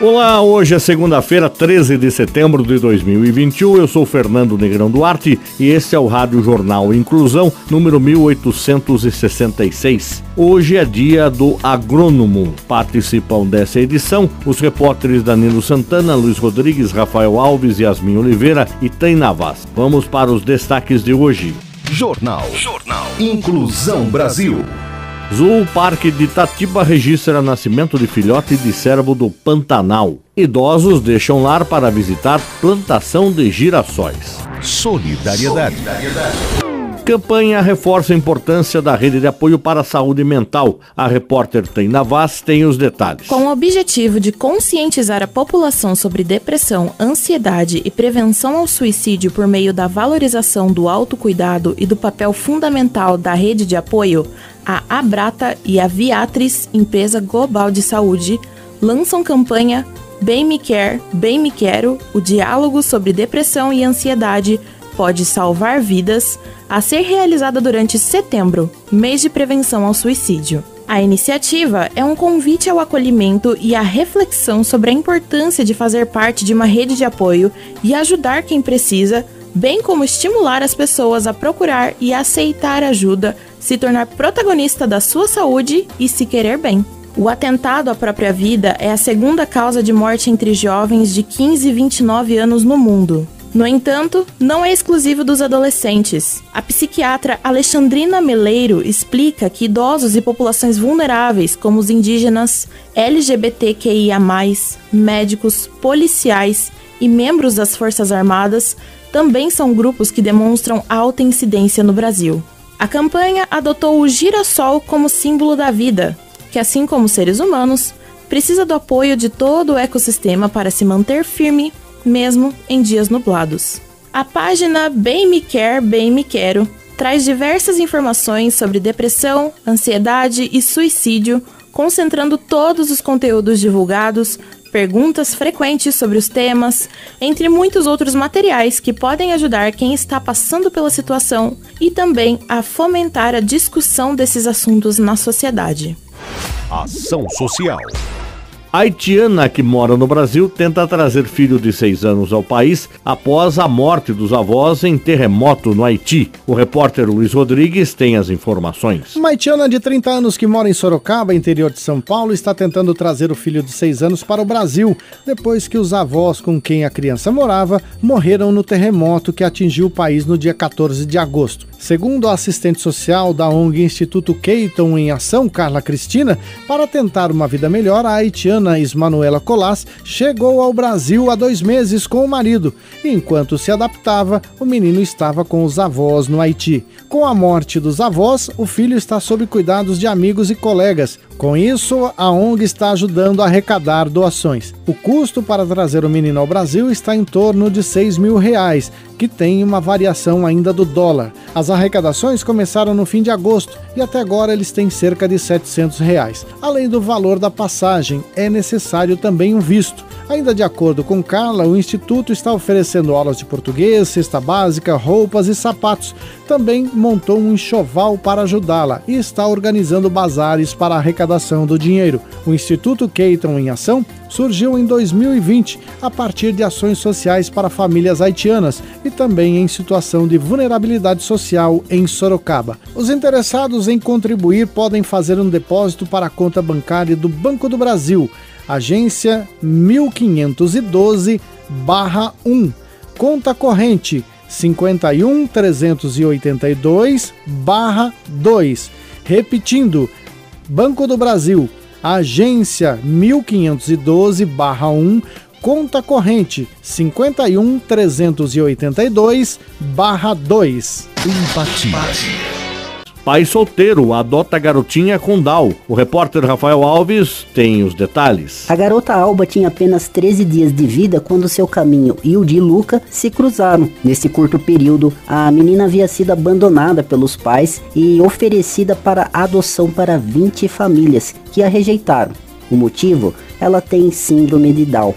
Olá, hoje é segunda-feira, 13 de setembro de 2021. Eu sou Fernando Negrão Duarte e este é o Rádio Jornal Inclusão, número 1866. Hoje é dia do agrônomo. Participam dessa edição os repórteres Danilo Santana, Luiz Rodrigues, Rafael Alves, Yasmin Oliveira e Taina Vaz. Vamos para os destaques de hoje. Jornal. Jornal. Inclusão Brasil. Zoo Parque de Itatiba registra nascimento de filhote de cervo do Pantanal. Idosos deixam lar para visitar plantação de girassóis. Solidariedade. Campanha reforça a importância da rede de apoio para a saúde mental. A repórter Taina Vaz tem os detalhes. Com o objetivo de conscientizar a população sobre depressão, ansiedade e prevenção ao suicídio por meio da valorização do autocuidado e do papel fundamental da rede de apoio, a Abrata e a Viatris, empresa global de saúde, lançam campanha Bem Me Quer, Bem Me Quero, o diálogo sobre depressão e ansiedade pode salvar vidas, a ser realizada durante setembro, mês de prevenção ao suicídio. A iniciativa é um convite ao acolhimento e à reflexão sobre a importância de fazer parte de uma rede de apoio e ajudar quem precisa, bem como estimular as pessoas a procurar e aceitar ajuda, se tornar protagonista da sua saúde e se querer bem. O atentado à própria vida é a segunda causa de morte entre jovens de 15 e 29 anos no mundo. No entanto, não é exclusivo dos adolescentes. A psiquiatra Alexandrina Meleiro explica que idosos e populações vulneráveis, como os indígenas, LGBTQIA, médicos, policiais e membros das Forças Armadas, também são grupos que demonstram alta incidência no Brasil. A campanha adotou o girassol como símbolo da vida, que, assim como seres humanos, precisa do apoio de todo o ecossistema para se manter firme mesmo em dias nublados. A página Bem Me Quer, Bem Me Quero traz diversas informações sobre depressão, ansiedade e suicídio, concentrando todos os conteúdos divulgados, perguntas frequentes sobre os temas, entre muitos outros materiais que podem ajudar quem está passando pela situação e também a fomentar a discussão desses assuntos na sociedade. Ação Social. Haitiana que mora no Brasil tenta trazer filho de seis anos ao país após a morte dos avós em terremoto no Haiti. O repórter Luiz Rodrigues tem as informações. Uma haitiana de 30 anos que mora em Sorocaba, interior de São Paulo, está tentando trazer o filho de seis anos para o Brasil, depois que os avós com quem a criança morava morreram no terremoto que atingiu o país no dia 14 de agosto. Segundo a assistente social da ONG Instituto Keiton em Ação, Carla Cristina, para tentar uma vida melhor, a haitiana Ismanuela Colas chegou ao Brasil há dois meses com o marido. Enquanto se adaptava, o menino estava com os avós no Haiti. Com a morte dos avós, o filho está sob cuidados de amigos e colegas. Com isso, a ONG está ajudando a arrecadar doações. O custo para trazer o menino ao Brasil está em torno de 6 mil reais, que tem uma variação ainda do dólar. As arrecadações começaram no fim de agosto e até agora eles têm cerca de 700 reais. Além do valor da passagem, é necessário também um visto. Ainda de acordo com Carla, o Instituto está oferecendo aulas de português, cesta básica, roupas e sapatos. Também montou um enxoval para ajudá-la e está organizando bazares para arrecadação do dinheiro. O Instituto Keiton em Ação surgiu em 2020 a partir de ações sociais para famílias haitianas e também em situação de vulnerabilidade social em Sorocaba. Os interessados em contribuir podem fazer um depósito para a conta bancária do Banco do Brasil agência 1512-1, conta corrente 51 382 2. Repetindo, Banco do Brasil, agência 1512 1, conta corrente 51 382 2. Empatia. Pai solteiro adota garotinha com Down. O repórter Rafael Alves tem os detalhes. A garota Alba tinha apenas 13 dias de vida quando seu caminho e o de Luca se cruzaram. Nesse curto período, a menina havia sido abandonada pelos pais e oferecida para adoção para 20 famílias que a rejeitaram. O motivo? Ela tem síndrome de Down.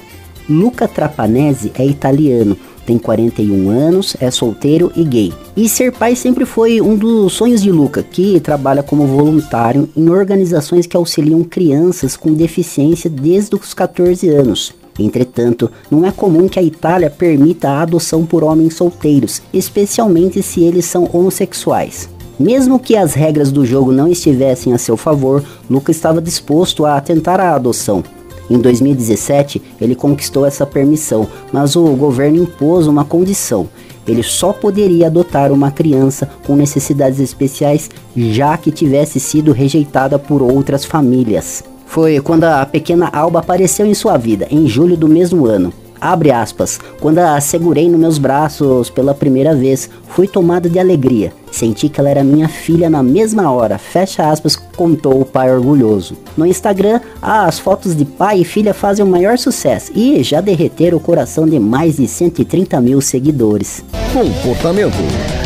Luca Trapanese é italiano tem 41 anos, é solteiro e gay. E ser pai sempre foi um dos sonhos de Luca, que trabalha como voluntário em organizações que auxiliam crianças com deficiência desde os 14 anos. Entretanto, não é comum que a Itália permita a adoção por homens solteiros, especialmente se eles são homossexuais. Mesmo que as regras do jogo não estivessem a seu favor, Luca estava disposto a tentar a adoção. Em 2017, ele conquistou essa permissão, mas o governo impôs uma condição. Ele só poderia adotar uma criança com necessidades especiais, já que tivesse sido rejeitada por outras famílias. Foi quando a pequena Alba apareceu em sua vida, em julho do mesmo ano. Abre aspas. Quando a segurei nos meus braços pela primeira vez, fui tomado de alegria. Senti que ela era minha filha na mesma hora. Fecha aspas, contou o pai orgulhoso. No Instagram, as fotos de pai e filha fazem o maior sucesso e já derreteram o coração de mais de 130 mil seguidores. Comportamento.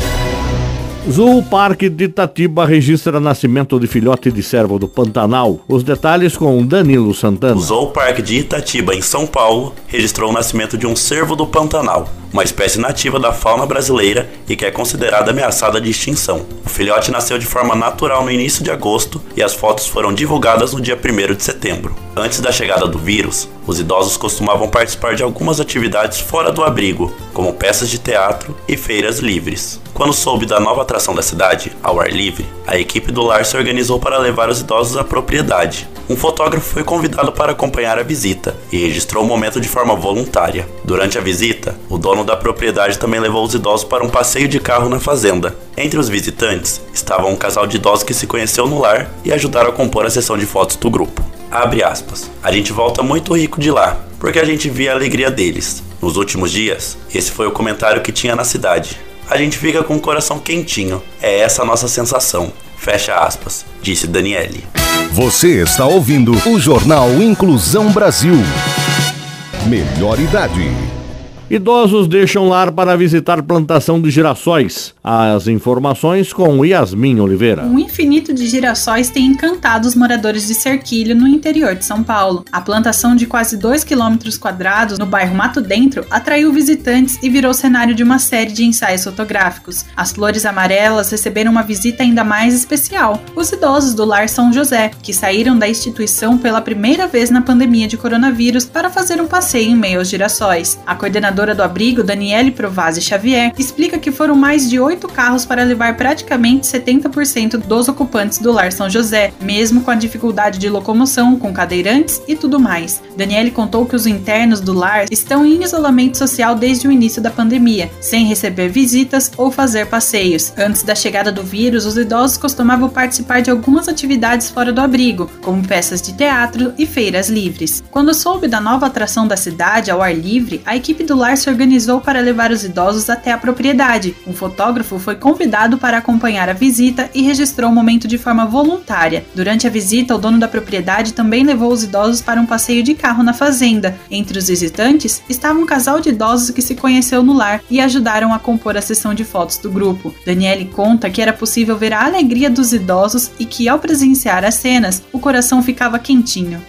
Zoo Parque de Itatiba registra nascimento de filhote de servo do Pantanal. Os detalhes com Danilo Santana. O Zoo Parque de Itatiba, em São Paulo, registrou o nascimento de um cervo do Pantanal, uma espécie nativa da fauna brasileira e que é considerada ameaçada de extinção. O filhote nasceu de forma natural no início de agosto e as fotos foram divulgadas no dia 1 de setembro. Antes da chegada do vírus, os idosos costumavam participar de algumas atividades fora do abrigo, como peças de teatro e feiras livres. Quando soube da nova atração da cidade, ao ar livre, a equipe do lar se organizou para levar os idosos à propriedade. Um fotógrafo foi convidado para acompanhar a visita e registrou o momento de forma voluntária. Durante a visita, o dono da propriedade também levou os idosos para um passeio de carro na fazenda. Entre os visitantes estava um casal de idosos que se conheceu no lar e ajudaram a compor a sessão de fotos do grupo. Abre aspas. A gente volta muito rico de lá, porque a gente via a alegria deles. Nos últimos dias, esse foi o comentário que tinha na cidade a gente fica com o coração quentinho. É essa a nossa sensação. Fecha aspas, disse Daniele. Você está ouvindo o Jornal Inclusão Brasil. Melhor idade. Idosos deixam lar para visitar plantação de girassóis. As informações com Yasmin Oliveira. Um infinito de girassóis tem encantado os moradores de Cerquilho, no interior de São Paulo. A plantação de quase 2 km quadrados no bairro Mato Dentro atraiu visitantes e virou cenário de uma série de ensaios fotográficos. As flores amarelas receberam uma visita ainda mais especial. Os idosos do Lar São José, que saíram da instituição pela primeira vez na pandemia de coronavírus para fazer um passeio em meio aos girassóis. A coordenadora coordenadora do abrigo, Daniele Provazzi Xavier, explica que foram mais de oito carros para levar praticamente 70% dos ocupantes do Lar São José, mesmo com a dificuldade de locomoção, com cadeirantes e tudo mais. Daniele contou que os internos do lar estão em isolamento social desde o início da pandemia, sem receber visitas ou fazer passeios. Antes da chegada do vírus, os idosos costumavam participar de algumas atividades fora do abrigo, como peças de teatro e feiras livres. Quando soube da nova atração da cidade ao ar livre, a equipe do lar lar se organizou para levar os idosos até a propriedade. Um fotógrafo foi convidado para acompanhar a visita e registrou o momento de forma voluntária. Durante a visita, o dono da propriedade também levou os idosos para um passeio de carro na fazenda. Entre os visitantes estava um casal de idosos que se conheceu no lar e ajudaram a compor a sessão de fotos do grupo. Daniele conta que era possível ver a alegria dos idosos e que, ao presenciar as cenas, o coração ficava quentinho.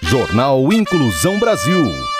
Jornal Inclusão Brasil.